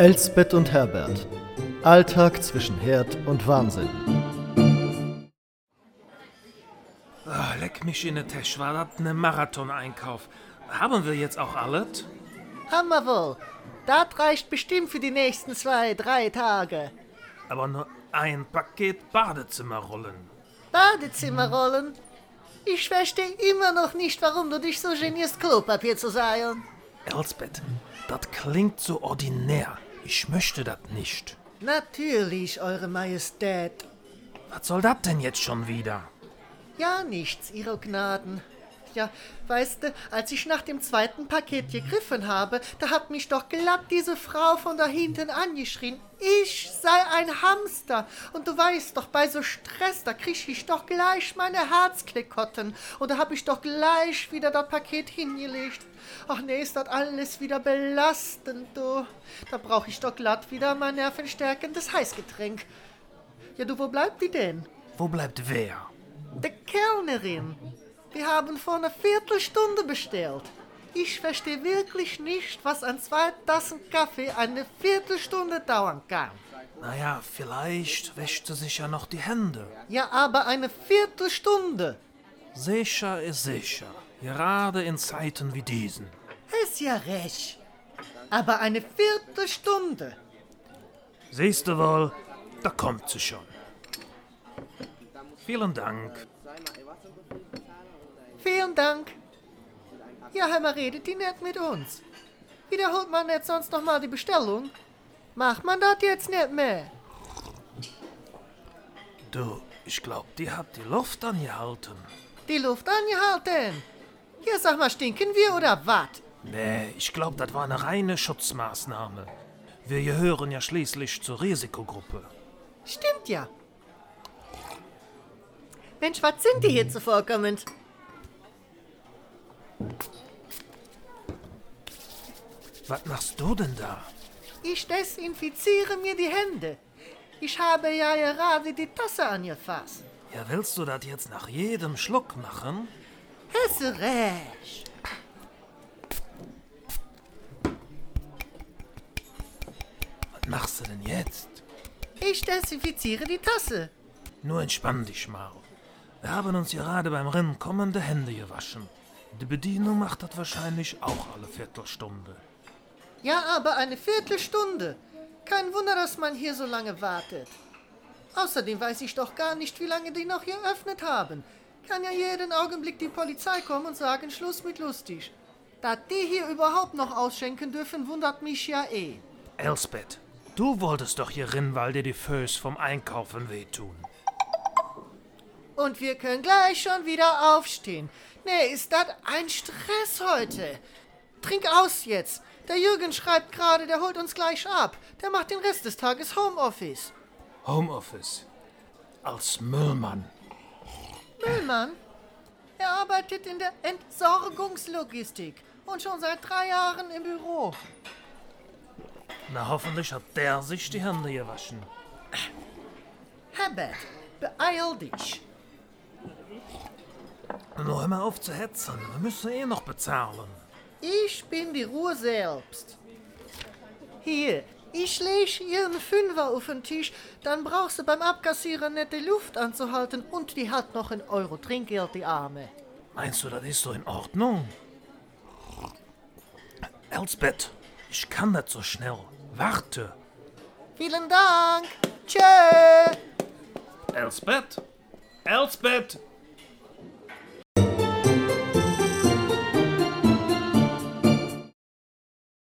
Elsbeth und Herbert. Alltag zwischen Herd und Wahnsinn. Ah, leck mich in den Tisch, war das ein Marathon-Einkauf. Haben wir jetzt auch alles? Haben wir wohl. Das reicht bestimmt für die nächsten zwei, drei Tage. Aber nur ein Paket Badezimmerrollen. Badezimmerrollen? Ich verstehe immer noch nicht, warum du dich so genierst, Klopapier zu sein. Elsbeth, das klingt so ordinär. Ich möchte das nicht. Natürlich, Eure Majestät. Was soll das denn jetzt schon wieder? Ja, nichts, Ihre Gnaden. Ja, weißt du, als ich nach dem zweiten Paket gegriffen habe, da hat mich doch glatt diese Frau von da hinten angeschrien. Ich sei ein Hamster. Und du weißt doch, bei so Stress, da krieg ich doch gleich meine Herzklickotten. Und da hab ich doch gleich wieder das Paket hingelegt. Ach nee, ist das alles wieder belastend, du. Da brauch ich doch glatt wieder mein nervenstärkendes Heißgetränk. Ja, du, wo bleibt die denn? Wo bleibt wer? Die Kellnerin. Wir haben vor einer Viertelstunde bestellt. Ich verstehe wirklich nicht, was an zwei Tassen Kaffee eine Viertelstunde dauern kann. Naja, vielleicht wäscht sie sich ja noch die Hände. Ja, aber eine Viertelstunde. Sicher ist sicher. Gerade in Zeiten wie diesen. Ist ja recht. Aber eine Viertelstunde. Siehst du wohl, da kommt sie schon. Vielen Dank. Vielen Dank. Ja, mal redet die nicht mit uns. Wiederholt man nicht sonst noch mal die Bestellung? Macht man das jetzt nicht mehr? Du, ich glaub, die hat die Luft angehalten. Die Luft angehalten. Ja, sag mal, stinken wir oder was? Nee, ich glaub, das war eine reine Schutzmaßnahme. Wir gehören ja schließlich zur Risikogruppe. Stimmt ja. Mensch, was sind die hier zuvorkommend? Was machst du denn da? Ich desinfiziere mir die Hände. Ich habe ja gerade die Tasse angefasst. Ja, willst du das jetzt nach jedem Schluck machen? Hast du recht. Was machst du denn jetzt? Ich desinfiziere die Tasse. Nur entspann dich mal. Wir haben uns gerade beim Rennen kommende Hände gewaschen. Die Bedienung macht das wahrscheinlich auch alle Viertelstunde. Ja, aber eine Viertelstunde. Kein Wunder, dass man hier so lange wartet. Außerdem weiß ich doch gar nicht, wie lange die noch geöffnet haben. Kann ja jeden Augenblick die Polizei kommen und sagen, Schluss mit lustig. Da die hier überhaupt noch ausschenken dürfen, wundert mich ja eh. Elsbeth, du wolltest doch hier dir die Föß vom Einkaufen wehtun. Und wir können gleich schon wieder aufstehen. Nee, ist das ein Stress heute? Trink aus jetzt. Der Jürgen schreibt gerade, der holt uns gleich ab. Der macht den Rest des Tages Homeoffice. Homeoffice. Als Müllmann. Müllmann? Er arbeitet in der Entsorgungslogistik und schon seit drei Jahren im Büro. Na, hoffentlich hat der sich die Hände gewaschen. Herbert, beeil dich. Nur mal auf zu hetzen. Wir müssen eh noch bezahlen. Ich bin die Ruhe selbst. Hier, ich leg ihren Fünfer auf den Tisch, dann brauchst du beim Abkassieren nicht die Luft anzuhalten und die hat noch ein Euro Trinkgeld, die Arme. Meinst du, das ist so in Ordnung? Elsbeth, ich kann nicht so schnell. Warte. Vielen Dank. Tschö. Elsbeth? Elsbeth!